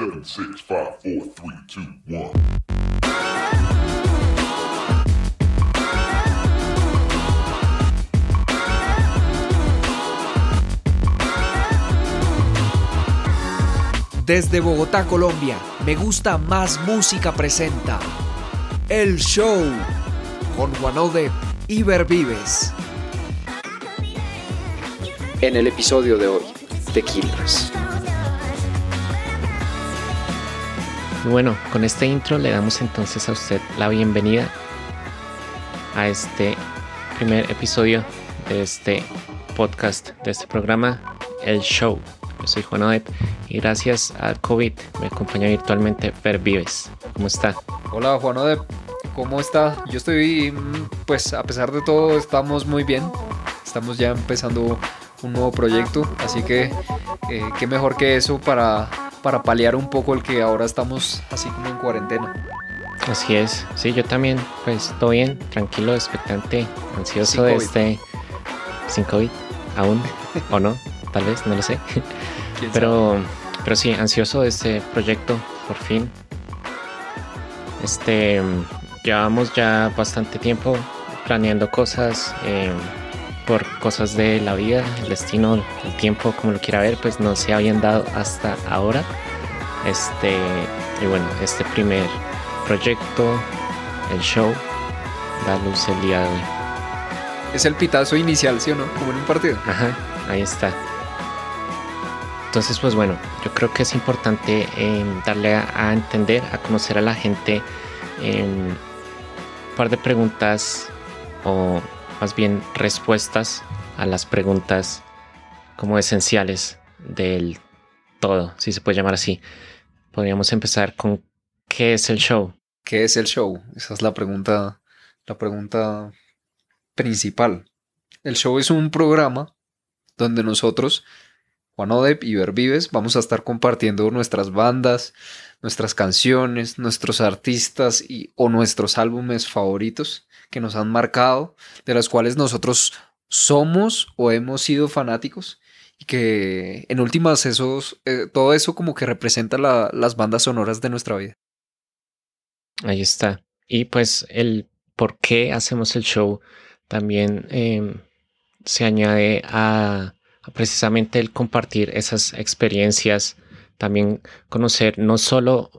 Seven, six, five, four, three, two, one. Desde Bogotá, Colombia, Me Gusta Más Música presenta El Show con Juanode y Vives. En el episodio de hoy, Tequilas. Y bueno, con este intro le damos entonces a usted la bienvenida a este primer episodio de este podcast, de este programa, El Show. Yo soy Juan Odet y gracias al COVID me acompaña virtualmente Fer Vives. ¿Cómo está? Hola Juan Odet, ¿cómo está? Yo estoy, mm, pues a pesar de todo, estamos muy bien. Estamos ya empezando un nuevo proyecto, así que eh, qué mejor que eso para, para paliar un poco el que ahora estamos así como en cuarentena. Así es, sí, yo también, pues todo bien, tranquilo, expectante, ansioso de este sin COVID, aún, o no, tal vez, no lo sé. Pero, pero sí, ansioso de este proyecto, por fin. Este, llevamos ya bastante tiempo planeando cosas, eh, por cosas de la vida, el destino, el tiempo, como lo quiera ver, pues no se habían dado hasta ahora. Este, y bueno, este primer proyecto, el show, da luz el día de hoy. Es el pitazo inicial, ¿sí o no? Como en un partido. Ajá, ahí está. Entonces, pues bueno, yo creo que es importante em, darle a, entender, a conocer a la gente em, un par de preguntas o más bien respuestas a las preguntas como esenciales del todo, si se puede llamar así. Podríamos empezar con ¿qué es el show? ¿Qué es el show? Esa es la pregunta, la pregunta principal. El show es un programa donde nosotros, Juan Odep y Vives, vamos a estar compartiendo nuestras bandas, nuestras canciones, nuestros artistas y, o nuestros álbumes favoritos que nos han marcado, de las cuales nosotros somos o hemos sido fanáticos y que en últimas esos, eh, todo eso como que representa las bandas sonoras de nuestra vida. Ahí está. Y pues el por qué hacemos el show también em, se añade a, a, precisamente el compartir esas experiencias, también conocer no solo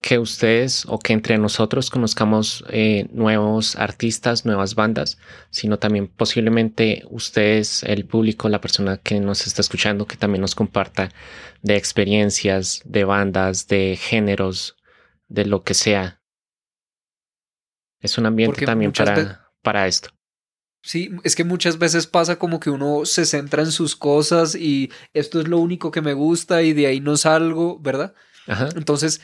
que ustedes o que entre nosotros conozcamos eh, nuevos artistas, nuevas bandas, sino también posiblemente ustedes, el público, la persona que nos está escuchando, que también nos comparta de experiencias, de bandas, de géneros, de lo que sea. Es un ambiente también para, para esto. Sí, es que muchas veces pasa como que uno se centra en sus cosas y esto es lo único que me gusta y de ahí no salgo, ¿verdad? Ajá. Entonces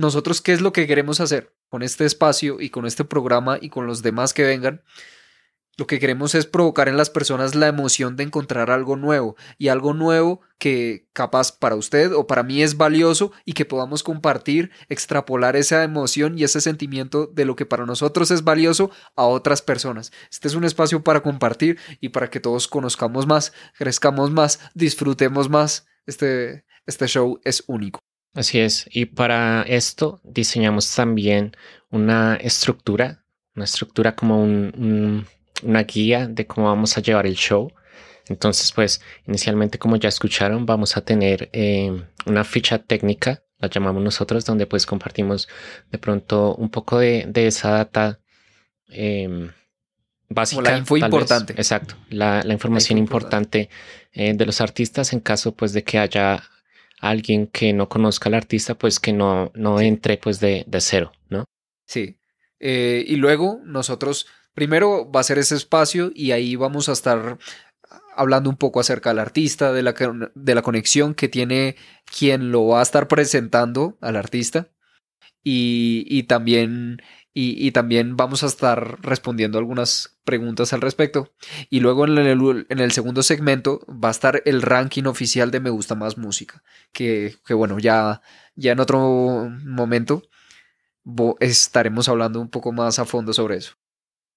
nosotros qué es lo que queremos hacer con este espacio y con este programa y con los demás que vengan. Lo que queremos es provocar en las personas la emoción de encontrar algo nuevo y algo nuevo que capaz para usted o para mí es valioso y que podamos compartir, extrapolar esa emoción y ese sentimiento de lo que para nosotros es valioso a otras personas. Este es un espacio para compartir y para que todos conozcamos más, crezcamos más, disfrutemos más. Este, este show es único. Así es, y para esto diseñamos también una estructura, una estructura como una guía de cómo vamos a llevar el show. Entonces, pues inicialmente, como ya escucharon, vamos a tener em, una ficha técnica, la llamamos nosotros, donde pues compartimos de pronto un poco de, esa data eh, básica. la info importante. Exacto, la, información importante, eh, de los artistas en caso pues de que haya alguien que no conozca al artista, pues que no, no entre pues de, de cero, ¿no? Sí. Eh, y luego nosotros, primero va a ser ese espacio y ahí vamos a estar hablando un poco acerca del artista, de la, de la conexión que tiene quien lo va a estar presentando al artista. Y, y también y, también vamos a estar respondiendo algunas preguntas al respecto. Y luego en el, en el, segundo segmento va a estar el ranking oficial de Me Gusta Más Música, que, que bueno, ya, ya en otro momento estaremos hablando un poco más a fondo sobre eso.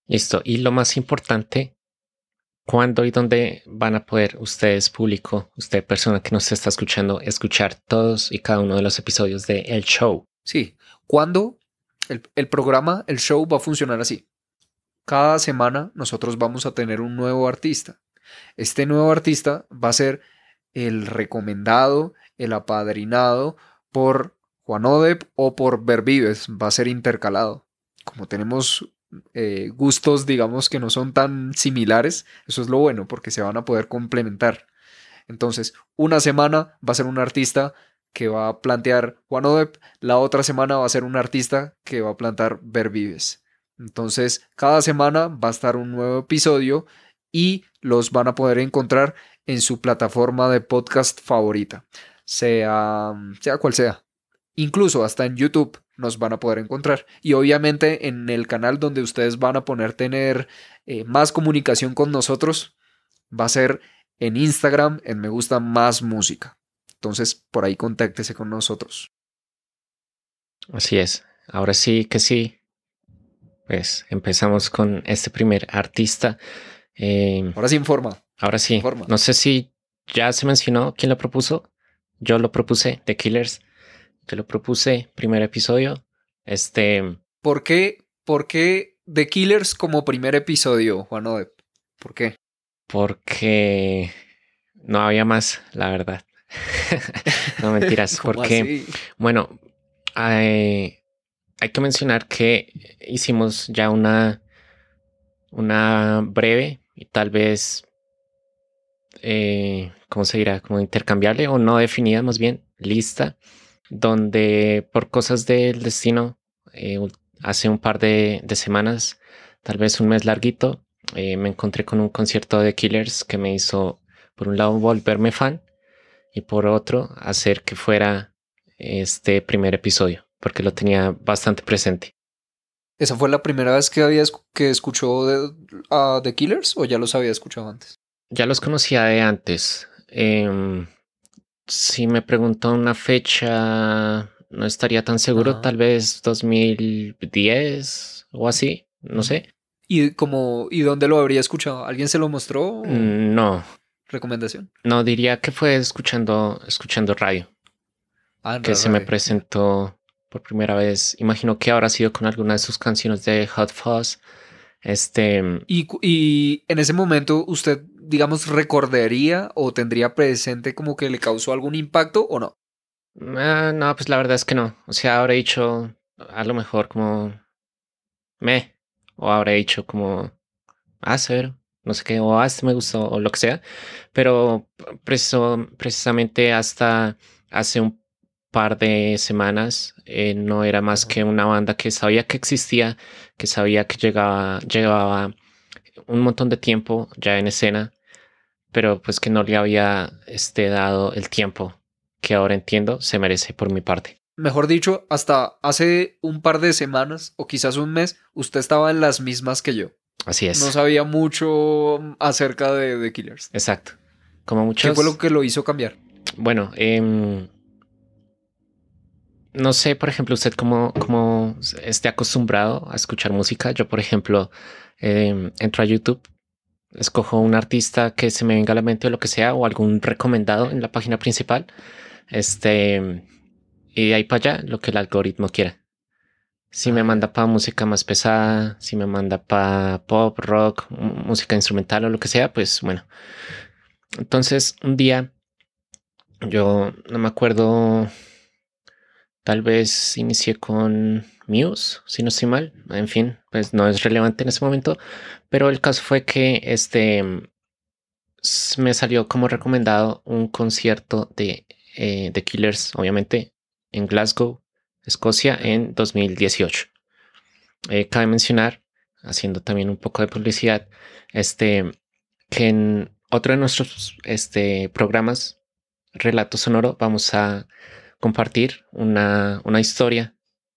Listo. Y lo más importante ¿cuándo y dónde van a poder ustedes, público, usted, persona que nos está escuchando, escuchar todos y cada uno de los episodios de El Show? Sí, ¿cuándo el, programa, el show va a funcionar así? Cada semana nosotros vamos a tener un nuevo artista. Este nuevo artista va a ser el recomendado, el apadrinado por Juan Odep o por Vervives, va a ser intercalado. Como tenemos eh, gustos, digamos, que no son tan similares, eso es lo bueno, porque se van a poder complementar. Entonces, una semana va a ser un artista que va a plantear Juan Odep, la otra semana va a ser un artista que va a plantar Vervives. Entonces, cada semana va a estar un nuevo episodio y los van a poder encontrar en su plataforma de podcast favorita, sea, sea cual sea. Incluso hasta en YouTube nos van a poder encontrar. Y obviamente en el canal donde ustedes van a poner tener eh, más comunicación con nosotros, va a ser en Instagram, en Me Gusta Más Música. Entonces, por ahí contáctese con nosotros. Así es. Ahora sí que sí. Pues empezamos con este primer artista. Eh, ahora sí informa. Ahora sí. No sé si ya se mencionó quién lo propuso. Yo lo propuse, The Killers. Yo lo propuse, primer episodio. Este. ¿Por qué, por qué The Killers como primer episodio, Juan Odep? ¿Por qué? Porque no había más, la verdad. no mentiras, porque, bueno, hay, hay, que mencionar que hicimos ya una, una breve y tal vez, eh, ¿cómo se dirá? Como intercambiable o no definida, más bien, lista, donde por cosas del destino, eh, hace un par de, de, semanas, tal vez un mes larguito, eh, me encontré con un concierto de Killers que me hizo, por un lado, volverme fan y por otro, hacer que fuera este primer episodio, porque lo tenía bastante presente. ¿Esa fue la primera vez que, había, que escuchó de, a The Killers o ya los había escuchado antes? Ya los conocía de antes. Em, si me preguntó una fecha, no estaría tan seguro, tal vez 2010 o así, no sé. ¿Y, como, ¿Y dónde lo habría escuchado? ¿Alguien se lo mostró? Mm, no, recomendación? No, diría que fue escuchando, escuchando radio. Ah, que se me presentó por primera vez. Imagino que habrá sido con alguna de sus canciones de Hot Fuzz. Este. ¿Y, y en ese momento usted, digamos, recordaría o tendría presente como que le causó algún impacto o no? Ah, no, pues la verdad es que no. O sea, habré dicho a lo mejor como me, o habré dicho como ah, cero no sé qué, o ah, este me gustó, o lo que sea. Pero precisamente hasta hace un par de semanas eh, no era más que una banda que sabía que existía, que sabía que llegaba, llevaba un montón de tiempo ya en escena, pero pues que no le había este, dado el tiempo que ahora entiendo se merece por mi parte. Mejor dicho, hasta hace un par de semanas o quizás un mes, usted estaba en las mismas que yo. Así es. No sabía mucho acerca de, Killers. Exacto. Como muchos... ¿Qué fue lo que lo hizo cambiar? Bueno, em, no sé, por ejemplo, usted cómo, cómo esté acostumbrado a escuchar música. Yo, por ejemplo, em, entro a YouTube, escojo un artista que se me venga a la mente o lo que sea, o algún recomendado en la página principal. Este, y de ahí para allá, lo que el algoritmo quiera. Si me manda para música más pesada, si me manda para pop, rock, música instrumental o lo que sea, pues bueno. Entonces, un día, yo no me acuerdo, tal vez inicié con Muse, si no estoy mal. En fin, pues no es relevante en ese momento. Pero el caso fue que este me salió como recomendado un concierto de, eh, de Killers, obviamente, en Glasgow, Escocia en 2018. Eh, cabe mencionar, haciendo también un poco de publicidad, este, que en otro de nuestros este, programas, Relato Sonoro, vamos a compartir una, una historia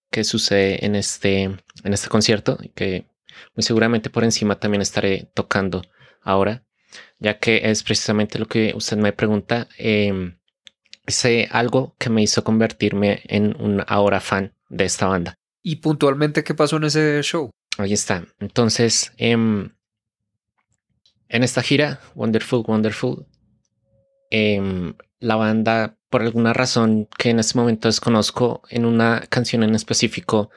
que sucede en este, en este concierto que muy seguramente por encima también estaré tocando ahora, ya que es precisamente lo que usted me pregunta. Eh, sé algo que me hizo convertirme en un ahora fan de esta banda. ¿Y puntualmente qué pasó en ese show? Ahí está. Entonces, em, en esta gira, Wonderful, Wonderful, em, la banda, por alguna razón que en este momento desconozco, en una canción en específico,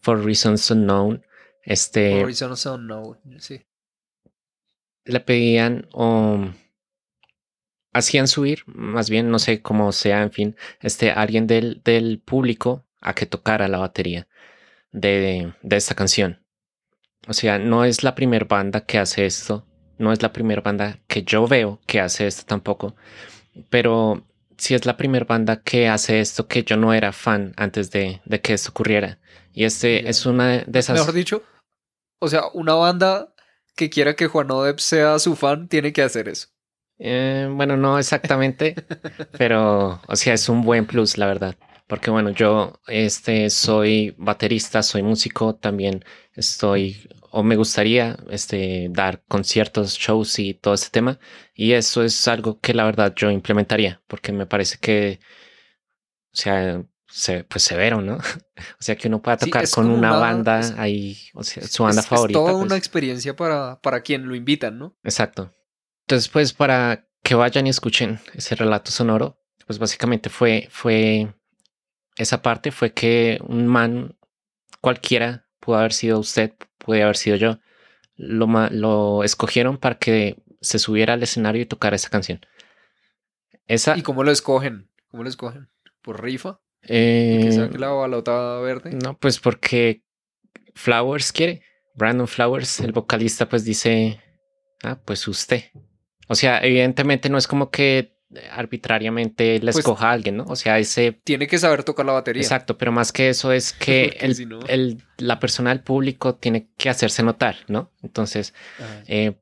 For Reasons Unknown, este... For Reasons Unknown, sí. Le pedían hacían subir, más bien no sé cómo sea, en fin, este, alguien del, del público a que tocara la batería de, de esta canción. O sea, no es la primera banda que hace esto, no es la primera banda que yo veo que hace esto tampoco, pero sí es la primera banda que hace esto que yo no era fan antes de, de que esto ocurriera. Y este es una de esas... Mejor dicho, o sea, una banda que quiera que Juan Odeb sea su fan tiene que hacer eso. Eh, bueno, no exactamente, pero, o sea, es un buen plus, la verdad. Porque bueno, yo este, soy baterista, soy músico, también estoy o me gustaría este, dar conciertos, shows y todo ese tema. Y eso es algo que la verdad yo implementaría, porque me parece que, o sea, pues severo, ¿no? o sea, que uno pueda tocar con una, banda ahí, o sea, su banda favorita. Es toda una pues. experiencia para, para quien lo invitan, ¿no? Exacto. Entonces, pues para que vayan y escuchen ese relato sonoro, pues básicamente fue, fue esa parte fue que un man cualquiera, pudo haber sido usted, puede haber sido yo, lo, lo escogieron para que se subiera al escenario y tocara esa canción. Esa, ¿Y cómo lo escogen? ¿Cómo lo escogen? ¿Por rifa? Eh, que la balota verde? No, pues porque Flowers quiere. Brandon Flowers, el vocalista, pues dice, ah, pues usted. O sea, evidentemente no es como que arbitrariamente le pues escoja a alguien, ¿no? O sea, ese... Tiene que saber tocar la batería. Exacto, pero más que eso es que el, la persona del público tiene que hacerse notar, ¿no? Entonces, eh,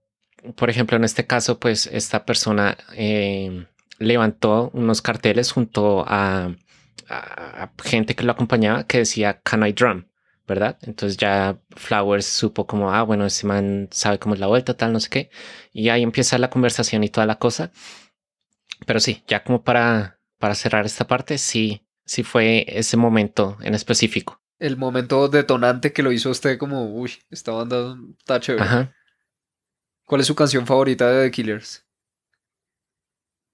por ejemplo, en este caso, pues esta persona eh, levantó unos carteles junto a, a, gente que lo acompañaba que decía, Can I drum? ¿Verdad? Entonces ya Flowers supo como, ah, bueno, ese man sabe cómo es la vuelta, tal, no sé qué. Y ahí empieza la conversación y toda la cosa. Pero sí, ya como para, para cerrar esta parte, sí, sí fue ese momento en específico. El momento detonante que lo hizo usted como, uy, esta banda está chévere. Ajá. ¿Cuál es su canción favorita de The Killers?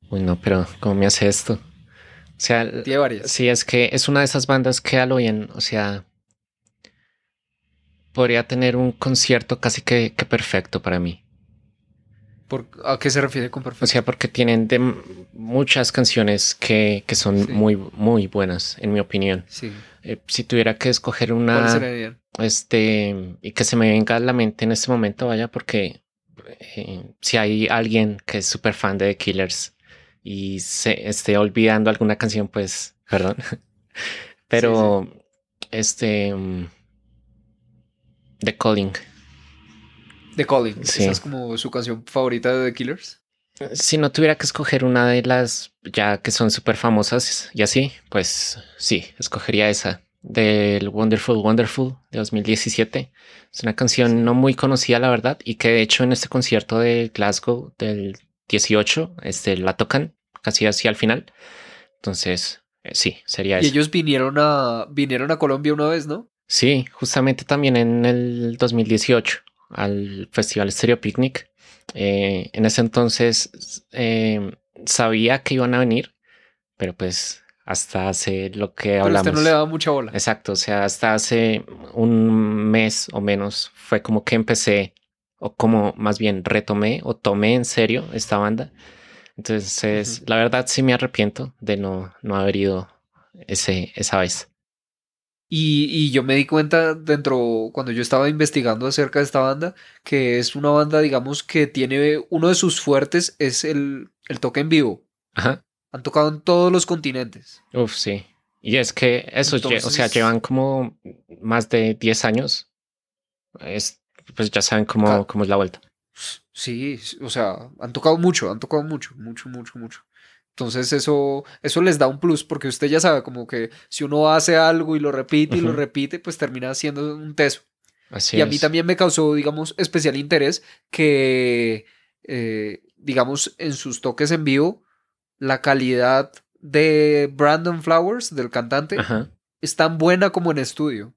Uy, no, pero ¿cómo me hace esto? O sea, tiene varias. Sí, es que es una de esas bandas que a lo bien, o sea, podría tener un concierto casi que, que perfecto para mí. ¿A qué se refiere con perfecto? O sea, porque tienen de muchas canciones que, que son muy, muy buenas, en mi opinión. Sí. Eh, si tuviera que escoger una. Este. Y que se me venga a la mente en este momento, vaya, porque eh, si hay alguien que es súper fan de The Killers y se esté olvidando alguna canción, pues, perdón. Pero, este. Mm, The Calling The Calling. Esa es como su canción favorita de The Killers. Si no tuviera que escoger una de las ya que son súper famosas y así, pues sí, escogería esa del Wonderful Wonderful de 2017. Es una canción no muy conocida, la verdad, y que de hecho en este concierto de Glasgow del 18 este, la tocan casi así al final. Entonces, eh, sí, sería eso. Y ellos vinieron a, vinieron a Colombia una vez, ¿no? Sí, justamente también en el 2018 al Festival Stereo Picnic. Eh, en ese entonces eh, sabía que iban a venir, pero pues hasta hace lo que hablamos. Pero usted no le daba mucha bola. Exacto, o sea, hasta hace un mes o menos fue como que empecé, o como más bien retomé o tomé en serio esta banda. Entonces, la verdad sí me arrepiento de no, no haber ido ese, esa vez. Y, yo me di cuenta dentro, cuando yo estaba investigando acerca de esta banda, que es una banda, digamos, que tiene uno de sus fuertes es el, el toque en vivo. Ajá. Han tocado en todos los continentes. Uf, sí. Y es que eso, o sea, llevan como más de 10 años. Es, pues ya saben cómo, cómo es la vuelta. Sí, o sea, han tocado mucho, han tocado mucho, mucho, mucho, mucho. Entonces eso, eso les da un plus porque usted ya sabe como que si uno hace algo y lo repite y lo repite, pues termina siendo un teso. Así y a mí también me causó, digamos, especial interés que, eh, digamos, en sus toques en vivo, la calidad de Brandon Flowers, del cantante, es tan buena como en estudio.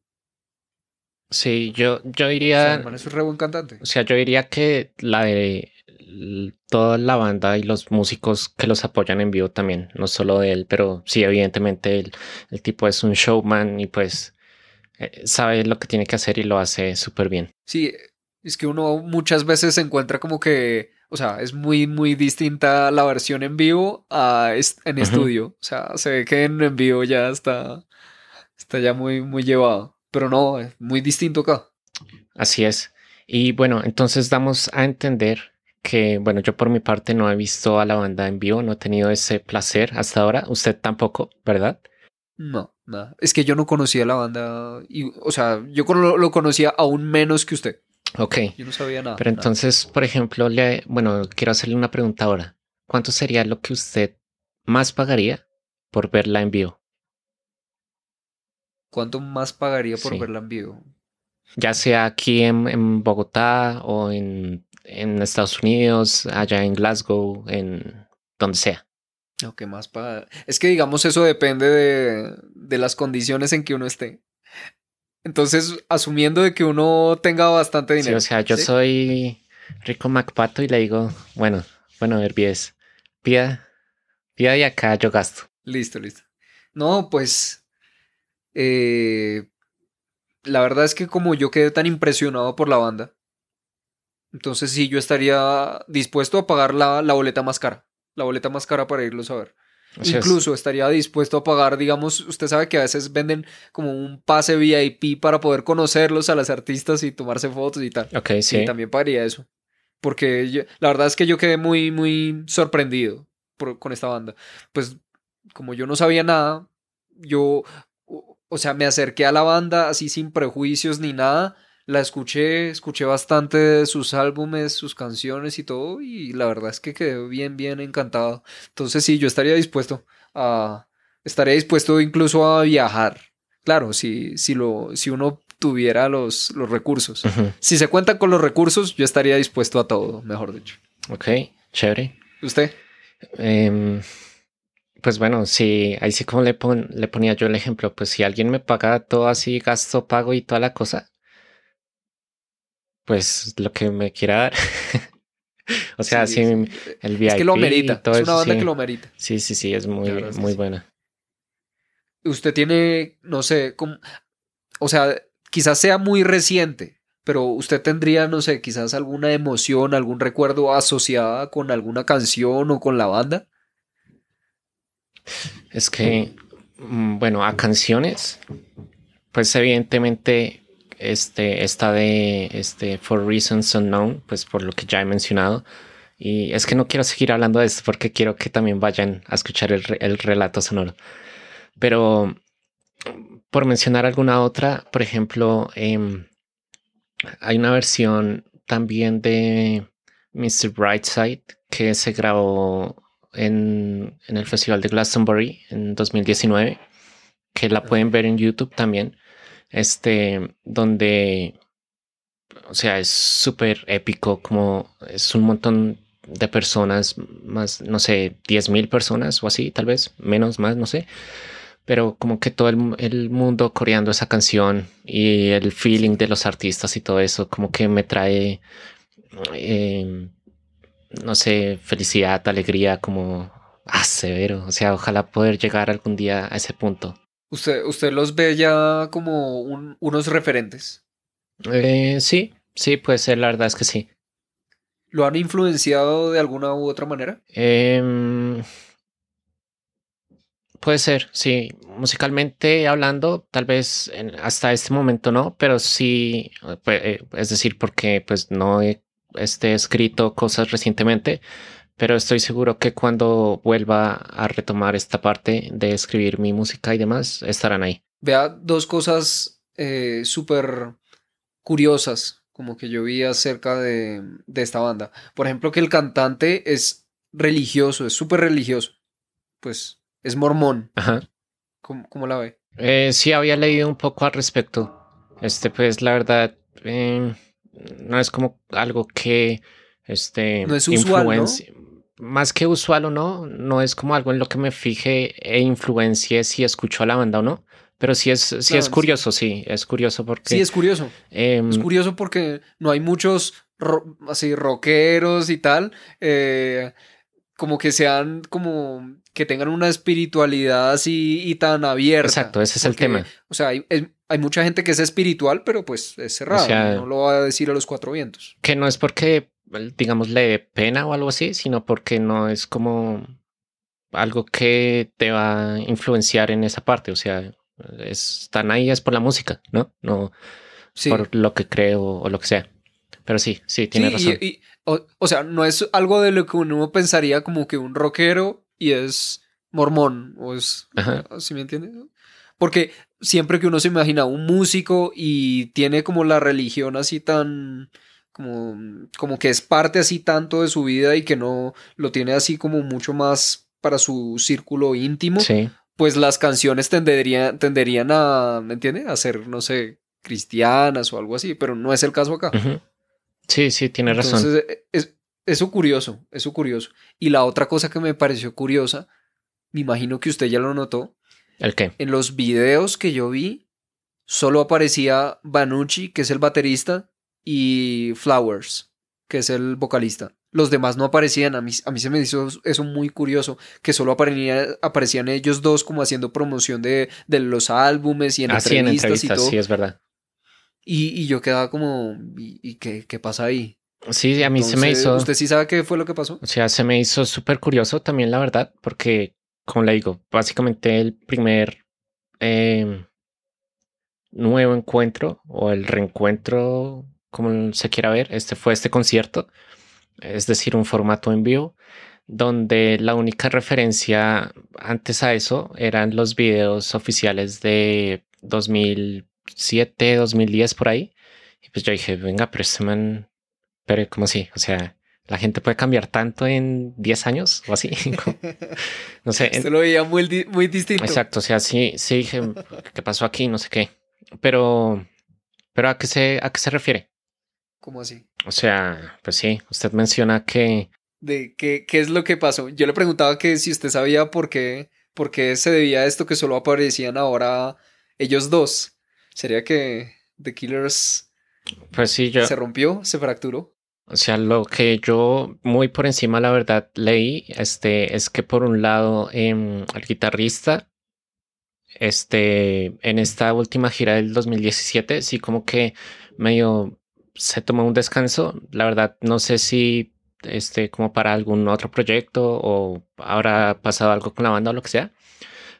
Sí, yo, yo diría... O sea, es un re buen cantante. O sea, yo diría que la de toda la banda y los músicos que los apoyan en vivo también, no solo de él, pero sí, evidentemente el, el tipo es un showman y pues eh, sabe lo que tiene que hacer y lo hace súper bien. Sí, es que uno muchas veces se encuentra como que, o sea, es muy, muy distinta la versión en vivo a en estudio. O sea, se ve que en, en vivo ya está, está ya muy, muy llevado. Pero no, es muy distinto acá. Así es. Y bueno, entonces damos a entender que, bueno, yo por mi parte no he visto a la banda en vivo, no he tenido ese placer hasta ahora. Usted tampoco, ¿verdad? No, nada. Es que yo no conocía la banda, y, o sea, yo lo, conocía aún menos que usted. Ok. Yo no sabía nada. Pero entonces, por ejemplo, le, bueno, quiero hacerle una pregunta ahora. ¿Cuánto sería lo que usted más pagaría por verla en vivo? ¿Cuánto más pagaría por verla en vivo? Ya sea aquí en, Bogotá o en, en, Estados Unidos, allá en Glasgow, en donde sea. Lo que más paga. Es que digamos eso depende de, de las condiciones en que uno esté. Entonces, asumiendo de que uno tenga bastante dinero. Sí, o sea, yo soy Rico MacPato y le digo, bueno, bueno, Herbies, pida, pida y acá yo gasto. Listo, listo. No, pues eh, la verdad es que como yo quedé tan impresionado por la banda, entonces sí, yo estaría dispuesto a pagar la, boleta más cara. La boleta más cara para irlos a ver. Incluso estaría dispuesto a pagar, digamos, usted sabe que a veces venden como un pase VIP para poder conocerlos a las artistas y tomarse fotos y tal. Ok, sí. Y también pagaría eso. Porque la verdad es que yo quedé muy, muy sorprendido con esta banda. Pues como yo no sabía nada, yo o sea, me acerqué a la banda así sin prejuicios ni nada. La escuché, escuché bastante de sus álbumes, sus canciones y todo, y la verdad es que quedé bien, bien encantado. Entonces sí, yo estaría dispuesto a, estaría dispuesto incluso a viajar. Claro, si, si, lo, si uno tuviera los, los recursos. Si se cuentan con los recursos, yo estaría dispuesto a todo, mejor dicho. Ok, chévere. ¿Usted? Eh, pues bueno, sí, ahí sí como le, le ponía yo el ejemplo, pues si alguien me paga todo así, gasto, pago y toda la cosa, pues lo que me quiera dar. o sea, sí, el VIP. Es que lo merita, es una banda que lo merita. Sí, sí, sí, es muy, muy buena. Usted tiene, no sé, como, o sea, quizás sea muy reciente, pero usted tendría, no sé, quizás alguna emoción, algún recuerdo asociada con alguna canción o con la banda. Es que, mm, bueno, a canciones, pues evidentemente este, esta de este, For Reasons Unknown, pues por lo que ya he mencionado. Y es que no quiero seguir hablando de esto porque quiero que también vayan a escuchar el, relato sonoro. Pero por mencionar alguna otra, por ejemplo, em, hay una versión también de Mr. Brightside que se grabó en, el Festival de Glastonbury en 2019, que la pueden ver en YouTube también, este, donde, o sea, es súper épico, como es un montón de personas, más, no sé, 10 mil personas o así, tal vez, menos, más, no sé. Pero como que todo el, mundo coreando esa canción y el feeling de los artistas y todo eso, como que me trae eh, no sé, felicidad, alegría, como ah, severo. O sea, ojalá poder llegar algún día a ese punto. ¿Usted, usted los ve ya como unos referentes? Eh, sí, sí, puede ser, la verdad es que sí. ¿Lo han influenciado de alguna u otra manera? Em, puede ser, sí. Musicalmente hablando, tal vez hasta este momento no, pero sí, pues, eh, es decir, porque pues no he este, escrito cosas recientemente, pero estoy seguro que cuando vuelva a retomar esta parte de escribir mi música y demás, estarán ahí. Vea dos cosas eh, súper curiosas como que yo vi acerca de, esta banda. Por ejemplo, que el cantante es religioso, es súper religioso. Pues es mormón. Ajá. ¿Cómo, la ve? Eh, sí, había leído un poco al respecto. Este, pues la verdad, eh, no es como algo que este no es usual, más que usual o no, no es como algo en lo que me fije e influencie si escucho a la banda o no. Pero sí es, sí es curioso, sí. es curioso porque... Sí, es curioso. es em, curioso porque no hay muchos así rockeros y tal, eh, como que sean como que tengan una espiritualidad así y tan abierta. Exacto, ese es el tema. O sea, hay, hay, mucha gente que es espiritual, pero pues es cerrado, no lo va a decir a los cuatro vientos. Que no es porque, digamos, le dé pena o algo así, sino porque no es como algo que te va a influenciar en esa parte. O sea, están ahí es por la música, ¿no? No por lo que creo o lo que sea. Pero sí, sí, tiene razón. o, sea, no es algo de lo que uno pensaría como que un rockero y es mormón o es... ¿Sí me entiendes? Porque siempre que uno se imagina un músico y tiene como la religión así tan... Como, como que es parte así tanto de su vida y que no lo tiene así como mucho más para su círculo íntimo, sí. pues las canciones tenderían, tenderían a, ¿me entiendes? A ser, no sé, cristianas o algo así, pero no es el caso acá. Sí, sí, tiene razón. Entonces, e, es, eso curioso, eso curioso. Y la otra cosa que me pareció curiosa, me imagino que usted ya lo notó. ¿El qué? En los videos que yo vi, solo aparecía Banucci, que es el baterista, y Flowers, que es el vocalista. Los demás no aparecían. A mí, a mí se me hizo eso muy curioso, que solo aparecían ellos dos como haciendo promoción de, de los álbumes y en, entrevistas, en entrevistas y todo. Sí, es verdad. Y, yo quedaba como, ¿y, qué, qué, pasa ahí? Sí, a mí se me hizo. ¿Usted sí sabe qué fue lo que pasó? O sea, se me hizo súper curioso también, la verdad, porque, como le digo, básicamente el primer em, nuevo encuentro o el reencuentro, como se quiera ver, este fue este concierto, es decir, un formato en vivo, donde la única referencia antes a eso eran los videos oficiales de 2000 2007, 2010 por ahí. Y pues yo dije, venga, pero este man, pero como así? O sea, la gente puede cambiar tanto en 10 años o así. no sé. Se lo veía muy, muy distinto. Exacto, o sea, sí, sí dije, ¿qué pasó aquí? No sé qué. Pero, pero ¿a qué se, a qué se refiere? ¿Cómo así? O sea, pues sí, usted menciona que... De qué, qué es lo que pasó. Yo le preguntaba que si usted sabía por qué, por qué se debía a esto que solo aparecían ahora ellos dos. ¿Sería que The Killers pues sí, yo, se rompió, se fracturó? O sea, lo que yo muy por encima, la verdad, leí este, es que por un lado em, el guitarrista, este, en esta última gira del 2017, sí como que medio se tomó un descanso. La verdad, no sé si este, como para algún otro proyecto o habrá pasado algo con la banda o lo que sea.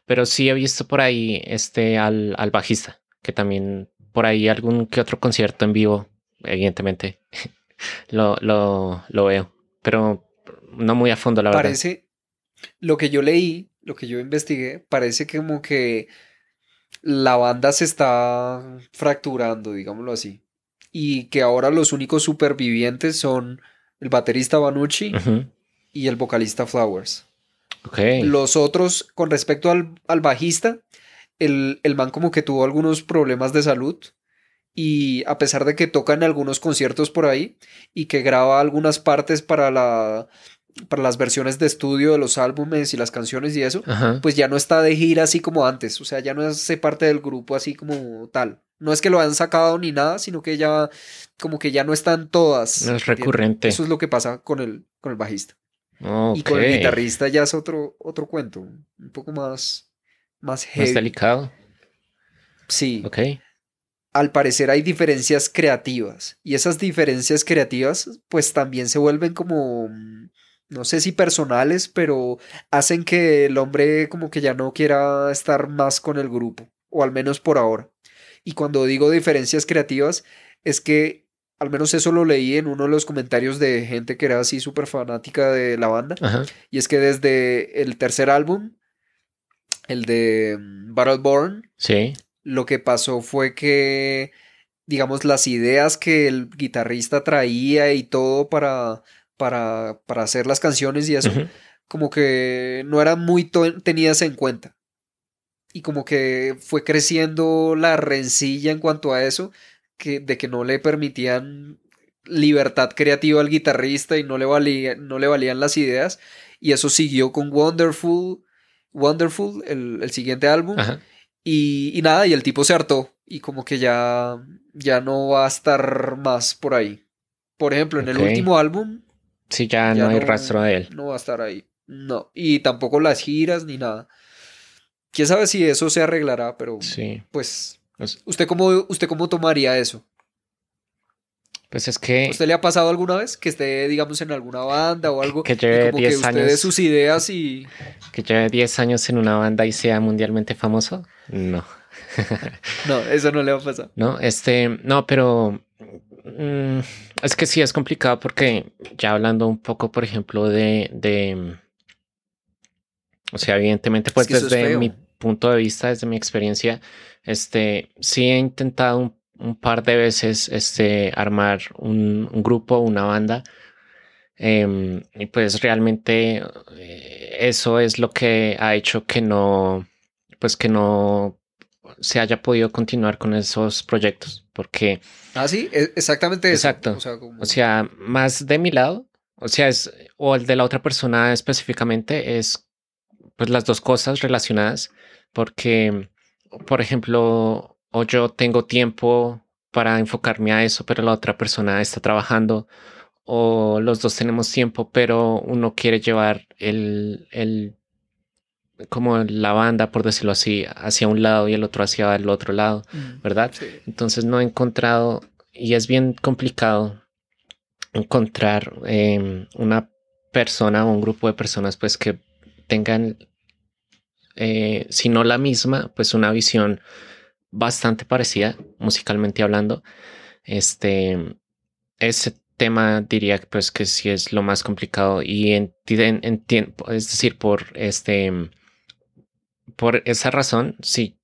Pero sí he visto por ahí este, al, al bajista que también por ahí algún que otro concierto en vivo, evidentemente, lo, lo, lo, veo, pero no muy a fondo, la verdad. Parece, lo que yo leí, lo que yo investigué, parece que como que la banda se está fracturando, digámoslo así, y que ahora los únicos supervivientes son el baterista Banucci y el vocalista Flowers. Okay. Los otros, con respecto al, al bajista, el, man como que tuvo algunos problemas de salud y a pesar de que toca en algunos conciertos por ahí y que graba algunas partes para la para las versiones de estudio de los álbumes y las canciones y eso, pues ya no está de gira así como antes, o sea, ya no hace parte del grupo así como tal. No es que lo han sacado ni nada, sino que ya como que ya no están todas. No es recurrente. Eso es lo que pasa con el, con el bajista. Y con el guitarrista ya es otro, otro cuento, un poco más más heavy. Más delicado. Sí. Ok. Al parecer hay diferencias creativas y esas diferencias creativas pues también se vuelven como no sé si personales, pero hacen que el hombre como que ya no quiera estar más con el grupo, o al menos por ahora. Y cuando digo diferencias creativas, es que al menos eso lo leí en uno de los comentarios de gente que era así súper fanática de la banda. Y es que desde el tercer álbum el de mm, Battleborn. Sí. Lo que pasó fue que, digamos, las ideas que el guitarrista traía y todo para, para, para hacer las canciones y eso, como que no eran muy tenidas en cuenta. Y como que fue creciendo la rencilla en cuanto a eso, que, de que no le permitían libertad creativa al guitarrista y no le, valía, no le valían las ideas. Y eso siguió con Wonderful Wonderful, el, siguiente álbum. Y, nada, y el tipo se hartó. Y como que ya, ya no va a estar más por ahí. por ejemplo, en el último álbum. Sí, ya, no hay rastro de él. No va a estar ahí. No. Y tampoco las giras ni nada. Quién sabe si eso se arreglará, pero. Sí. Pues. pues ¿Usted cómo, usted cómo tomaría eso? Pues es que. ¿Usted le ha pasado alguna vez que esté, digamos, en alguna banda o algo? Que lleve 10 años. De sus ideas y. Que lleve 10 años en una banda y sea mundialmente famoso. No. no, eso no le va a pasar. No, este. No, pero. Mm, es que sí es complicado porque ya hablando un poco, por ejemplo, de. de o sea, evidentemente, pues desde mi punto de vista, desde mi experiencia, este, sí he intentado un un par de veces este, armar un, grupo, una banda. Em, y pues realmente eh, eso es lo que ha hecho que no, pues que no se haya podido continuar con esos proyectos. Porque... Ah, sí, e, exactamente eso. Exacto. O sea, más de mi lado, o sea, es, o el de la otra persona específicamente, es pues las dos cosas relacionadas. Porque, por ejemplo, o yo tengo tiempo para enfocarme a eso, pero la otra persona está trabajando, o los dos tenemos tiempo, pero uno quiere llevar el, el como la banda, por decirlo así, hacia un lado y el otro hacia el otro lado, mm, ¿verdad? Entonces no he encontrado, y es bien complicado encontrar em, una persona o un grupo de personas pues que tengan, eh, si no la misma, pues una visión bastante parecida musicalmente hablando. Este, ese tema diría pues que sí es lo más complicado y en, es decir, por este, por esa razón, sí,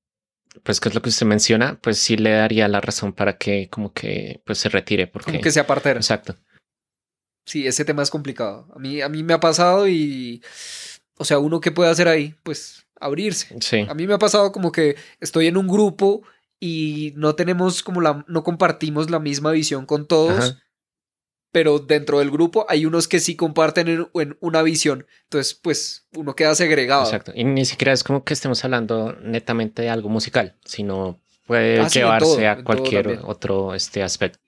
pues que es lo que usted menciona, pues sí le daría la razón para que como que pues se retire porque como que se apartera. Exacto. Sí, ese tema es complicado. A mí, a mí me ha pasado y, o sea, uno qué puede hacer ahí, pues abrirse. Sí. A mí me ha pasado como que estoy en un grupo y no tenemos como la, no compartimos la misma visión con todos, pero dentro del grupo hay unos que sí comparten en, una visión. Entonces, pues uno queda segregado. Exacto. Y ni siquiera es como que estemos hablando netamente de algo musical, sino puede ah, llevarse a cualquier otro este aspecto.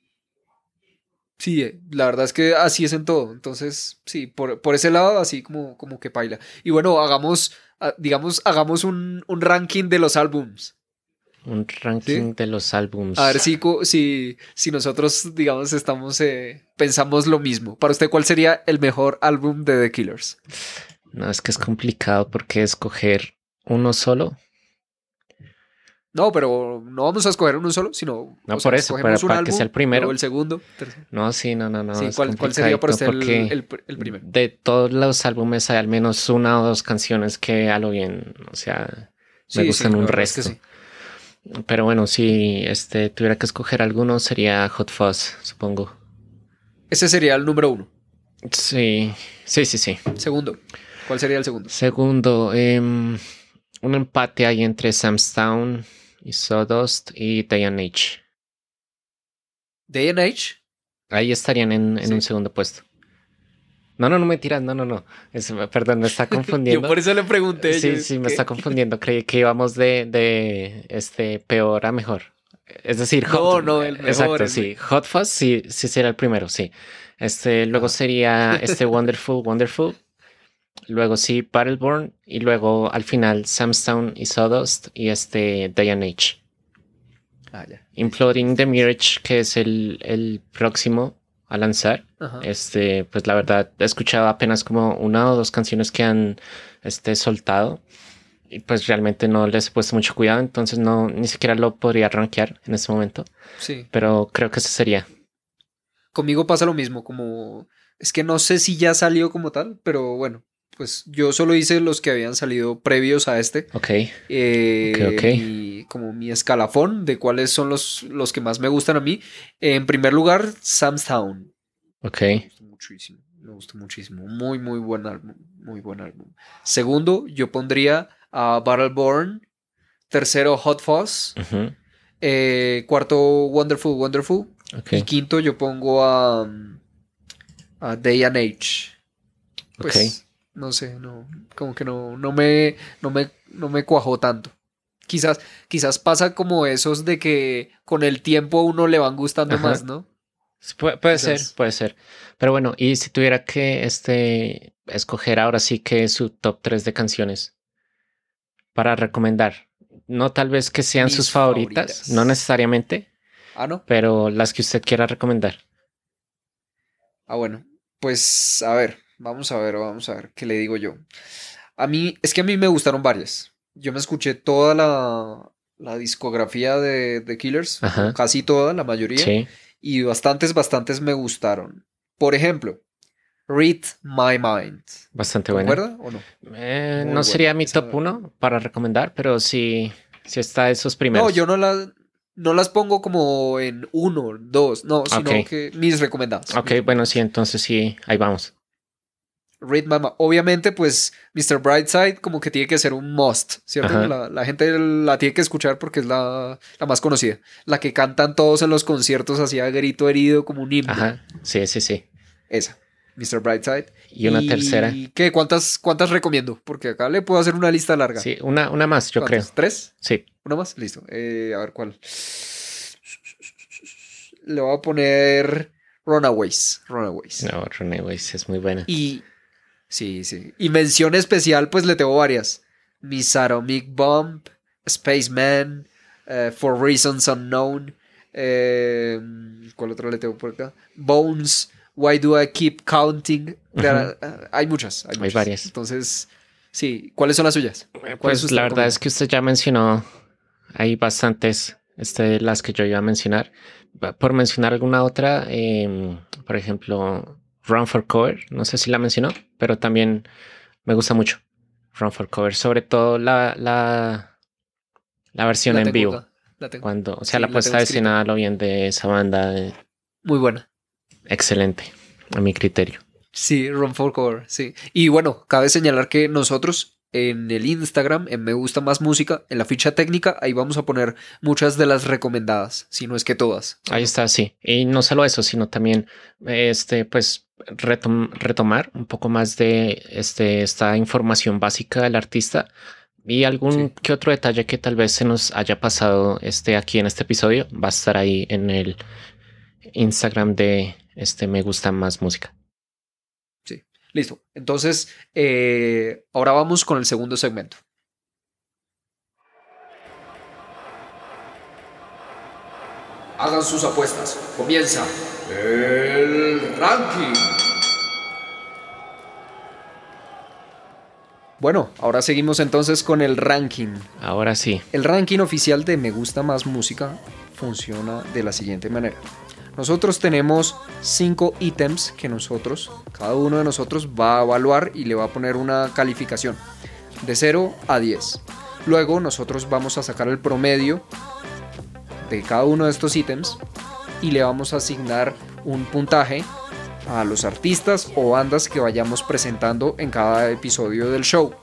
Sí, eh, la verdad es que así es en todo. Entonces, sí, por, por ese lado, así como, como que paila. Y bueno, hagamos Ah, digamos, hagamos un, ranking de los álbums. Un ranking de los álbums. A ver si, si, si nosotros, digamos, estamos, eh, pensamos lo mismo. Para usted, ¿cuál sería el mejor álbum de The Killers? No, es que es complicado porque escoger uno solo no, pero no vamos a escoger uno solo, sino. No, por eso, para, para que sea el primero. O el segundo. No, sí, no, no, no. ¿cuál, sería para usted el, primero? De todos los álbumes hay al menos una o dos canciones que a lo bien, o sea, me gustan un resto. Pero bueno, si este, tuviera que escoger alguno, sería Hot Fuzz, supongo. Ese sería el número uno. Sí, sí, sí, sí. Segundo. ¿Cuál sería el segundo? Segundo, um, un empate ahí entre Sam's Town y Sawdust y Day and Age. ¿Day and Age? Ahí estarían en, en un segundo puesto. No, no, no me tiras, no, no, no. perdón, me está confundiendo. yo por eso le pregunté. Sí, sí, me está confundiendo. Creí que íbamos de, de este peor a mejor. Es decir, Hot, no, no, el mejor, Exacto, sí. Hot Fuzz sí, sí sería el primero, sí. Este, luego sería este Wonderful, Wonderful. Luego sí, Battleborn. Y luego al final Samstown y Sawdust y este Day and Age. Ah, Imploding the Mirage, que es el, el próximo a lanzar. Este, pues la verdad, he escuchado apenas como una o dos canciones que han este, soltado. Y pues realmente no les he puesto mucho cuidado, entonces no, ni siquiera lo podría rankear en este momento. Sí. Pero creo que ese sería. Conmigo pasa lo mismo, como. Es que no sé si ya salió como tal, pero bueno, pues yo solo hice los que habían salido previos a este. Ok. Eh, okay, como mi escalafón de cuáles son los, los que más me gustan a mí. En primer lugar, Sam's Town. Ok. Me gustó muchísimo. Me gustó muchísimo. Muy, muy buen álbum. Muy buen álbum. Segundo, yo pondría a Battleborn. Tercero, Hot Fuzz. Eh, cuarto, Wonderful, Wonderful. Y quinto, yo pongo a, a Day and Age. Pues, no sé, no, como que no, no me, no me, no me cuajó tanto. Quizás, quizás pasa como esos de que con el tiempo a uno le van gustando más, ¿no? puede ser, puede ser. Pero bueno, y si tuviera que este, escoger ahora sí que su top 3 de canciones para recomendar, no tal vez que sean sus favoritas, no necesariamente. Ah, no. Pero las que usted quiera recomendar. Ah, bueno. Pues a ver, vamos a ver, vamos a ver, ¿qué le digo yo? A mí, es que a mí me gustaron varias. Yo me escuché toda la, la discografía de, The Killers, casi toda, la mayoría. Sí. Y bastantes, bastantes me gustaron. Por ejemplo, Read My Mind. Bastante buena. ¿Recuerda o no? Eh, no sería mi top uno para recomendar, pero sí, sí está esos primeros. No, yo no las, no las pongo como en uno, dos, no, sino que mis recomendados. Ok, bueno, sí, entonces sí, ahí vamos. Read Mind. Obviamente, pues Mr. Brightside como que tiene que ser un must, ¿cierto? La, gente la tiene que escuchar porque es la, la, más conocida. La que cantan todos en los conciertos así a grito herido como un himno. Ajá, sí, sí, sí. Esa. Mr. Brightside. Y una tercera. ¿Qué? ¿Cuántas, ¿Cuántas recomiendo? Porque acá le puedo hacer una lista larga. Sí, una, una más, yo creo. ¿Tres? Sí. ¿Una más? Listo. Eh, a ver cuál. Le voy a poner Runaways. Runaways. No, Runaways es muy buena. Y. Sí, sí. Y mención especial, pues le tengo varias. Miss Atomic Bomb, Spaceman, uh, For Reasons Unknown. Eh, ¿Cuál otro le tengo por acá? Bones. Why Do I Keep Counting? hay muchas. Hay, varias. Entonces, sí. ¿Cuáles son las suyas? Pues la verdad es que usted ya mencionó, hay bastantes, este, las que yo iba a mencionar. Por mencionar alguna otra, em, por ejemplo, Run for Cover, no sé si la mencionó, pero también me gusta mucho Run for Cover, sobre todo la, la, la versión en vivo. Cuando, o sea, la puesta de escena, lo bien de esa banda. Muy buena excelente, a mi criterio. Sí, Run for Cover, sí. Y bueno, cabe señalar que nosotros en el Instagram, en Me Gusta Más Música, en la ficha técnica, ahí vamos a poner muchas de las recomendadas, si no es que todas. Ahí está, sí. Y no solo eso, sino también, este, pues, retomar un poco más de este, esta información básica del artista y algún que otro detalle que tal vez se nos haya pasado este, aquí en este episodio va a estar ahí en el Instagram de este me gusta más música. Sí, listo. Entonces, eh, ahora vamos con el segundo segmento. Hagan sus apuestas. Comienza el ranking. Bueno, ahora seguimos entonces con el ranking. Ahora sí. El ranking oficial de Me Gusta Más Música funciona de la siguiente manera. Nosotros tenemos cinco ítems que nosotros, cada uno de nosotros va a evaluar y le va a poner una calificación de 0 a 10. Luego nosotros vamos a sacar el promedio de cada uno de estos ítems y le vamos a asignar un puntaje a los artistas o bandas que vayamos presentando en cada episodio del show.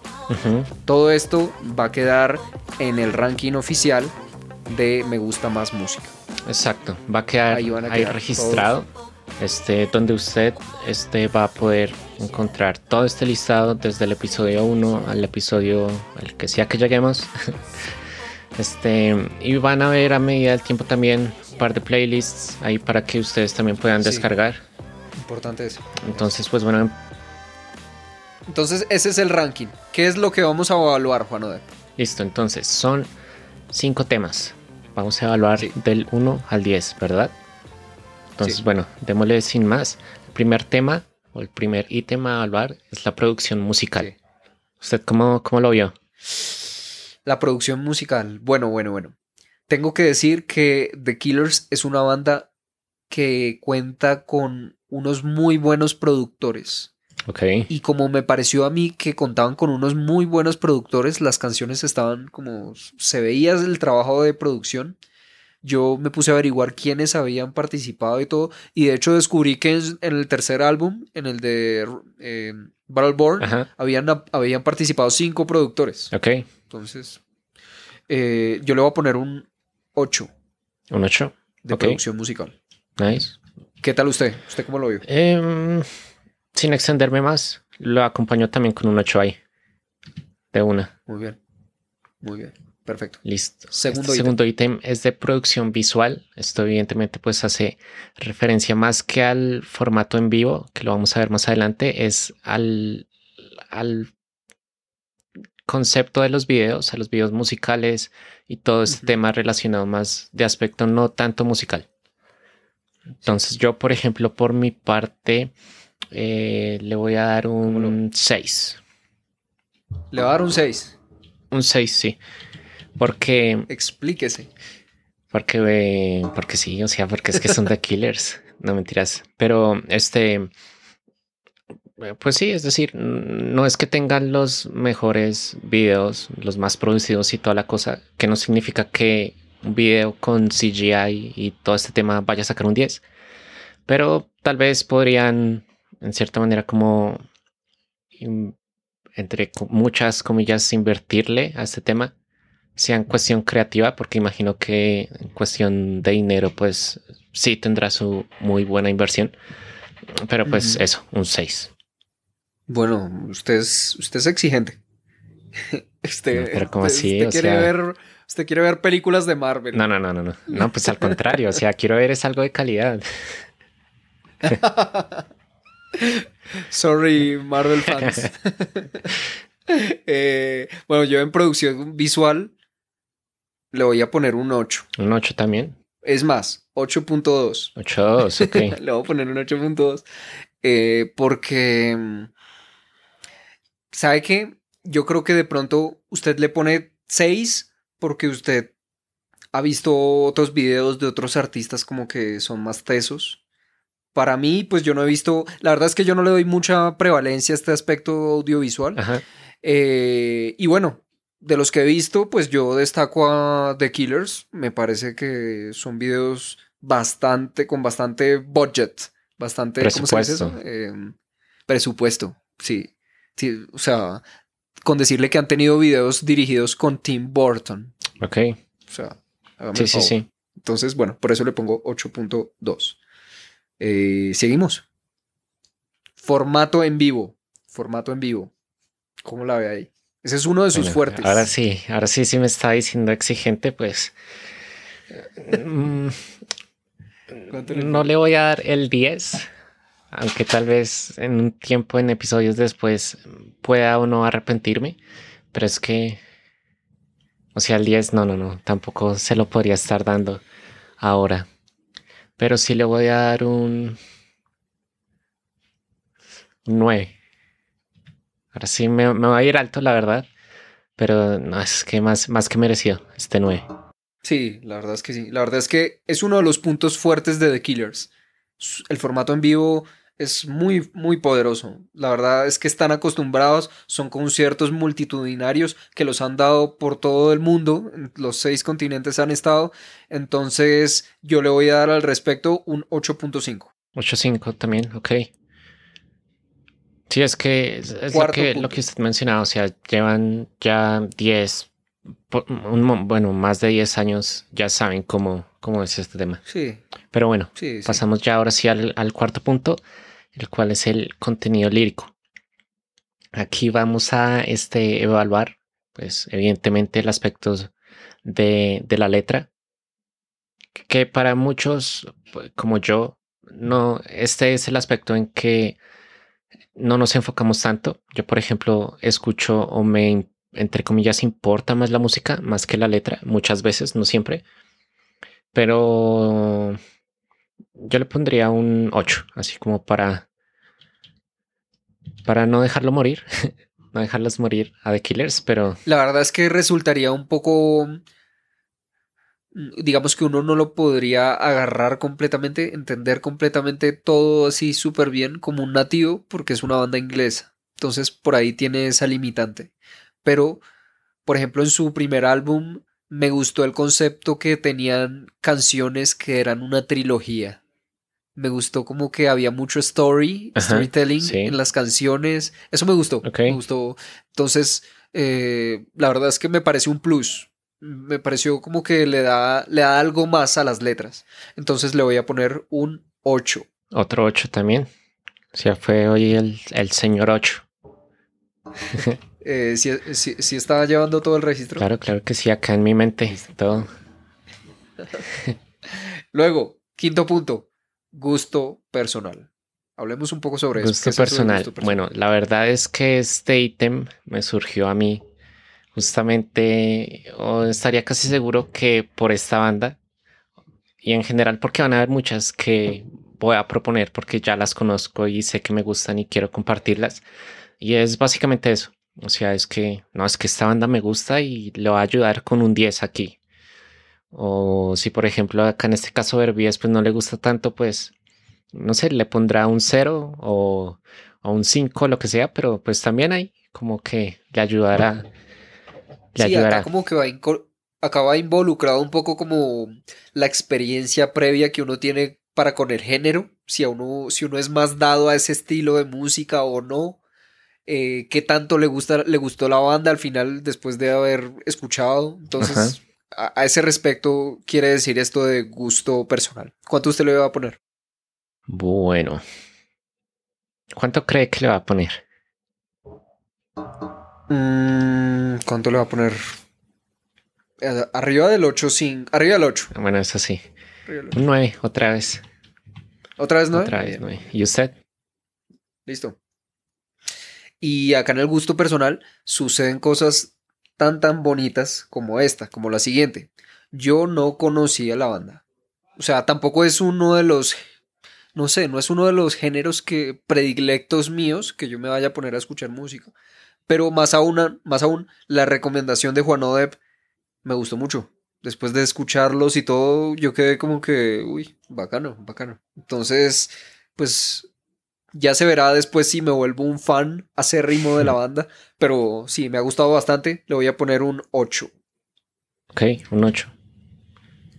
Todo esto va a quedar en el ranking oficial de Me Gusta Más Música. Exacto, va a quedar ahí, registrado. Este, donde usted este, va a poder encontrar todo este listado desde el episodio 1 al episodio al que sea que lleguemos. este, y van a ver a medida del tiempo también un par de playlists ahí para que ustedes también puedan descargar. Importante eso. Entonces, pues bueno. Entonces, ese es el ranking. ¿Qué es lo que vamos a evaluar, Juan Ode? Listo, entonces son cinco temas. Vamos a evaluar del 1 al 10, ¿verdad? Entonces, bueno, démosle sin más. El primer tema o el primer ítem a evaluar es la producción musical. ¿Usted cómo, cómo lo vio? La producción musical. Bueno, bueno, bueno. Tengo que decir que The Killers es una banda que cuenta con unos muy buenos productores. Y como me pareció a mí que contaban con unos muy buenos productores, las canciones estaban como se veía el trabajo de producción. Yo me puse a averiguar quiénes habían participado y todo. Y de hecho descubrí que en, el tercer álbum, en el de eh, Battleborn, habían, habían participado cinco productores. Ok. Entonces, eh, yo le voy a poner un 8. Un 8. De producción musical. Nice. ¿Qué tal usted? ¿Usted cómo lo vio? Eh, sin extenderme más, lo acompañó también con un 8 ahí. De una. Muy bien. Muy bien. Perfecto. Listo. Segundo, este segundo ítem es de producción visual. Esto evidentemente pues hace referencia más que al formato en vivo, que lo vamos a ver más adelante, es al, al concepto de los videos, a los videos musicales y todo este tema relacionado más de aspecto no tanto musical. Entonces yo, por ejemplo, por mi parte, eh, le voy a dar un 6. Le voy a dar un 6. Un 6, sí. Porque. Explíquese. Porque, porque sí, o sea, porque es que son The Killers. No mentiras. Pero este. Pues sí, es decir, no es que tengan los mejores videos, los más producidos y toda la cosa, que no significa que un video con CGI y todo este tema vaya a sacar un 10. Pero tal vez podrían, en cierta manera, como entre muchas comillas, invertirle a este tema sea en cuestión creativa, porque imagino que en cuestión de dinero, pues sí tendrá su muy buena inversión. Pero pues eso, un 6. Bueno, usted es, usted es exigente. Este, pero como así, usted, quiere ver, usted quiere ver películas de Marvel. No, no, no, no, no. No, pues al contrario, o sea, quiero ver es algo de calidad. Sorry, Marvel fans. Eh, bueno, yo en producción visual le voy a poner un 8. ¿Un 8 también? Es más, 8.2. 8.2, ok. le voy a poner un 8.2. Eh, porque, ¿sabe qué? Yo creo que de pronto usted le pone 6 porque usted ha visto otros videos de otros artistas como que son más tesos. Para mí, pues yo no he visto, la verdad es que yo no le doy mucha prevalencia a este aspecto audiovisual. Eh, y bueno, de los que he visto, pues yo destaco a The Killers. Me parece que son videos bastante, con bastante budget, bastante presupuesto. Em, presupuesto, sí. sí. O sea, con decirle que han tenido videos dirigidos con Tim Burton. Ok. O sea, sí, sí, sí. Entonces, bueno, por eso le pongo 8.2. Eh, seguimos. Formato en vivo. Formato en vivo. ¿Cómo la ve ahí? Ese es uno de sus fuertes. Ahora sí, ahora sí, sí me está diciendo exigente, pues. Mm, no le voy a dar el 10, aunque tal vez en un tiempo, en episodios después, pueda o no arrepentirme, pero es que. O sea, el 10, no, no, no, tampoco se lo podría estar dando ahora. Pero sí le voy a dar un 9. Ahora sí me, me va a ir alto, la verdad. Pero no, es que más, más que merecido este 9. Sí, la verdad es que sí. La verdad es que es uno de los puntos fuertes de The Killers. El formato en vivo es muy, muy poderoso. La verdad es que están acostumbrados, son conciertos multitudinarios que los han dado por todo el mundo, los seis continentes han estado. Entonces yo le voy a dar al respecto un 8.5. 8.5 también, ok. Sí, es que es, lo, que, lo que usted mencionaba, o sea, llevan ya 10, bueno, más de 10 años, ya saben cómo, cómo es este tema. Sí. Pero bueno, pasamos ya ahora sí al, cuarto punto, el cual es el contenido lírico. Aquí vamos a este, evaluar, pues evidentemente el aspecto de, de la letra, que para muchos, pues, como yo, no, este es el aspecto en que no nos enfocamos tanto. Yo, por ejemplo, escucho o me, entre comillas, importa más la música más que la letra, muchas veces, no siempre. Pero yo le pondría un 8, así como para, para no dejarlo morir, no dejarlos morir a The Killers, pero... La verdad es que resultaría un poco digamos que uno no lo podría agarrar completamente, entender completamente todo así súper bien como un nativo, porque es una banda inglesa. Entonces por ahí tiene esa limitante. Pero, por ejemplo, en su primer álbum me gustó el concepto que tenían canciones que eran una trilogía. Me gustó como que había mucho story, storytelling en las canciones. Eso me gustó. Me gustó. Entonces, eh, la verdad es que me parece un plus me pareció como que le da, le da algo más a las letras. Entonces le voy a poner un 8. Otro 8 también. O sea, fue hoy el, señor 8. Eh, ¿sí, estaba llevando todo el registro? Claro, claro que sí, acá en mi mente, todo. Luego, quinto punto, gusto personal. Hablemos un poco sobre gusto eso. Personal. gusto personal. Bueno, la verdad es que este ítem me surgió a mí justamente, o estaría casi seguro que por esta banda y en general porque van a haber muchas que voy a proponer porque ya las conozco y sé que me gustan y quiero compartirlas. Y es básicamente eso. O sea, es que no, es que esta banda me gusta y le va a ayudar con un 10 aquí. O si por ejemplo acá en este caso Verbies pues no le gusta tanto, pues no sé, le pondrá un 0 o, un 5, lo que sea, pero pues también hay como que le ayudará. Le sí, acá como que va acaba involucrado un poco como la experiencia previa que uno tiene para con el género, si, a uno, si uno es más dado a ese estilo de música o no, eh, qué tanto le, gusta, le gustó la banda al final después de haber escuchado. Entonces, a, ese respecto, quiere decir esto de gusto personal. ¿Cuánto usted le va a poner? Bueno, ¿cuánto cree que le va a poner? Mm, ¿Cuánto le va a poner? Arriba del 8, sin. Arriba del 8. Bueno, eso sí. Un 9, otra vez. ¿Otra vez 9? Otra vez 9. ¿Y usted? Listo. Y acá en el gusto personal suceden cosas tan tan bonitas como esta, como la siguiente. Yo no conocía la banda. O sea, tampoco es uno de los no sé, no es uno de los géneros que predilectos míos que yo me vaya a poner a escuchar música. Pero más aún, más aún, la recomendación de Juan Odep me gustó mucho. Después de escucharlos y todo, yo quedé como que, uy, bacano, bacano. Entonces, pues ya se verá después si me vuelvo un fan ritmo de la banda. Pero sí, me ha gustado bastante. Le voy a poner un 8. Ok, un 8.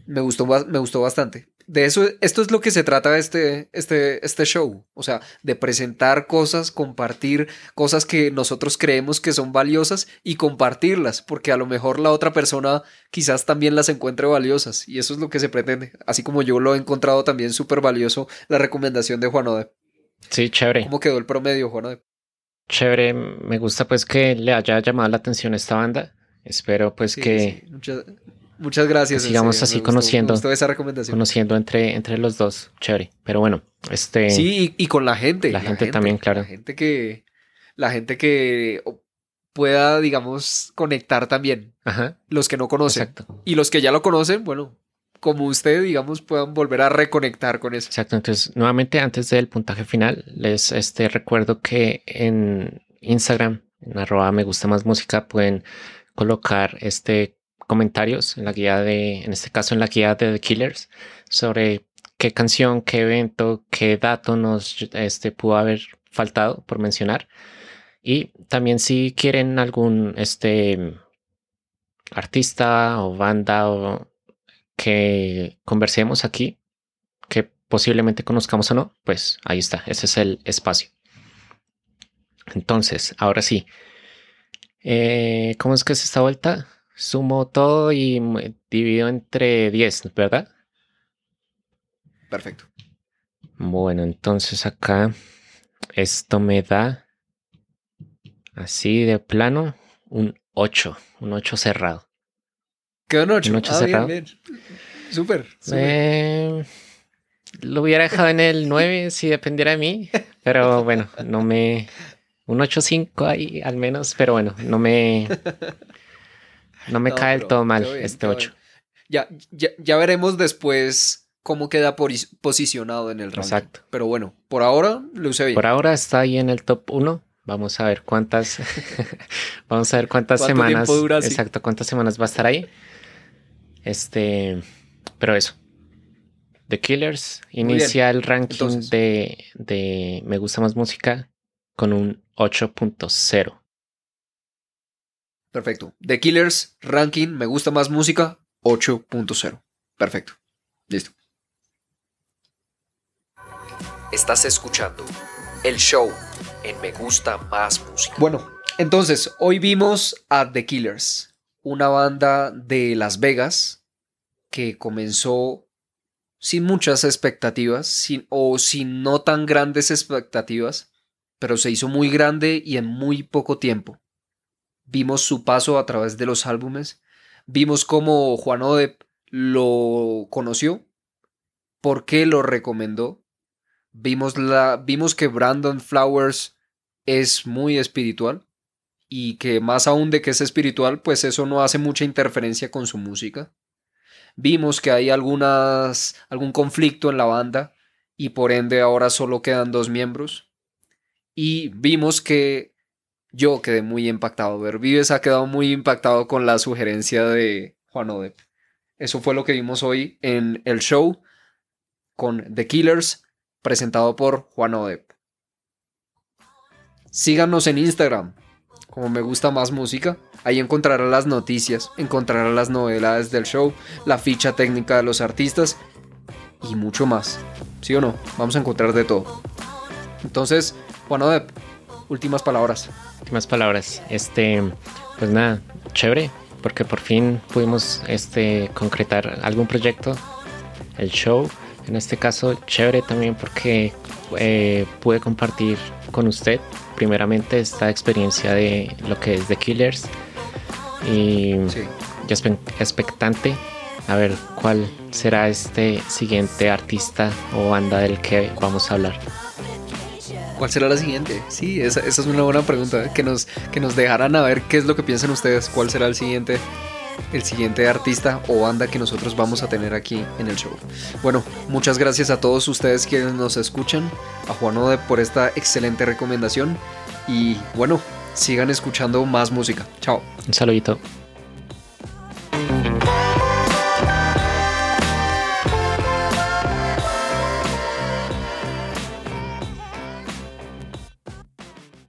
Me gustó, me gustó bastante de eso, esto es lo que se trata este, este, este show, o sea, de presentar cosas, compartir cosas que nosotros creemos que son valiosas y compartirlas, porque a lo mejor la otra persona quizás también las encuentre valiosas y eso es lo que se pretende, así como yo lo he encontrado también súper valioso la recomendación de Juan Ode. Sí, chévere. ¿Cómo quedó el promedio, Juan Ode? Chévere, me gusta pues que le haya llamado la atención esta banda. Espero pues que... Muchas gracias. sigamos así conociendo. esa recomendación. Conociendo entre, entre los dos. Chévere. Pero bueno, este. Sí, y, con la gente. La, gente, también, claro. La gente que. La gente que pueda, digamos, conectar también. Ajá. Los que no conocen. Exacto. Y los que ya lo conocen, bueno, como usted, digamos, puedan volver a reconectar con eso. Exacto. Entonces, nuevamente, antes del puntaje final, les este, recuerdo que en Instagram, en arroba me gusta más música, pueden colocar este comentarios en la guía de, en este caso en la guía de The Killers, sobre qué canción, qué evento, qué dato nos este, pudo haber faltado por mencionar. Y también si quieren algún este, artista o banda que conversemos aquí, que posiblemente conozcamos o no, pues ahí está, ese es el espacio. Entonces, ahora sí, eh, ¿cómo es que es esta vuelta? Sumo todo y divido entre 10, ¿verdad? Perfecto. Bueno, entonces acá esto me da así de plano un 8, un 8 cerrado. ¿Qué un 8? Un 8 ah, cerrado. Bien, Súper. Eh, lo hubiera dejado en el 9 si dependiera de mí, pero bueno, no me... Un 8-5 ahí al menos, pero bueno, no me... No me cae el todo mal este 8. Ya, ya, veremos después cómo queda posicionado en el ranking. Exacto. Pero bueno, por ahora luce bien. Por ahora está ahí en el top 1. Vamos a ver cuántas. vamos a ver cuántas semanas. exacto, cuántas semanas va a estar ahí. Este. Pero eso. The Killers inicia el ranking de, de Me gusta más música con un 8.0. Perfecto. The Killers, ranking, me gusta más música, 8.0. Perfecto. Listo. Estás escuchando el show en Me gusta más música. Bueno, entonces, hoy vimos a The Killers, una banda de Las Vegas que comenzó sin muchas expectativas sin, o sin no tan grandes expectativas, pero se hizo muy grande y en muy poco tiempo vimos su paso a través de los álbumes, vimos cómo Juan Odep lo conoció, por qué lo recomendó, vimos, la, vimos que Brandon Flowers es muy espiritual y que más aún de que es espiritual, pues eso no hace mucha interferencia con su música. Vimos que hay algunas, algún conflicto en la banda y por ende ahora solo quedan dos miembros. Y vimos que yo quedé muy impactado. Ver Vives ha quedado muy impactado con la sugerencia de Juan Odep. Eso fue lo que vimos hoy en el show con The Killers, presentado por Juan Odep. Síganos en Instagram, como me gusta más música. Ahí encontrará las noticias, encontrará las novedades del show, la ficha técnica de los artistas y mucho más. ¿Sí o no? Vamos a encontrar de todo. Entonces, Juan Odep, últimas palabras. Últimas palabras. Este, pues nada, chévere, porque por fin pudimos este, concretar algún proyecto, el show. En este caso, chévere también porque eh, pude compartir con usted primeramente esta experiencia de lo que es The Killers y ya expectante a ver cuál será este siguiente artista o banda del que vamos a hablar. ¿Cuál será la siguiente? Sí, esa, es una buena pregunta. ¿eh? Que nos, que nos dejaran a ver qué es lo que piensan ustedes. ¿Cuál será el siguiente, el siguiente artista o banda que nosotros vamos a tener aquí en el show? Bueno, muchas gracias a todos ustedes quienes nos escuchan. A Juan Ode por esta excelente recomendación. Y bueno, sigan escuchando más música. Chao. Un saludito.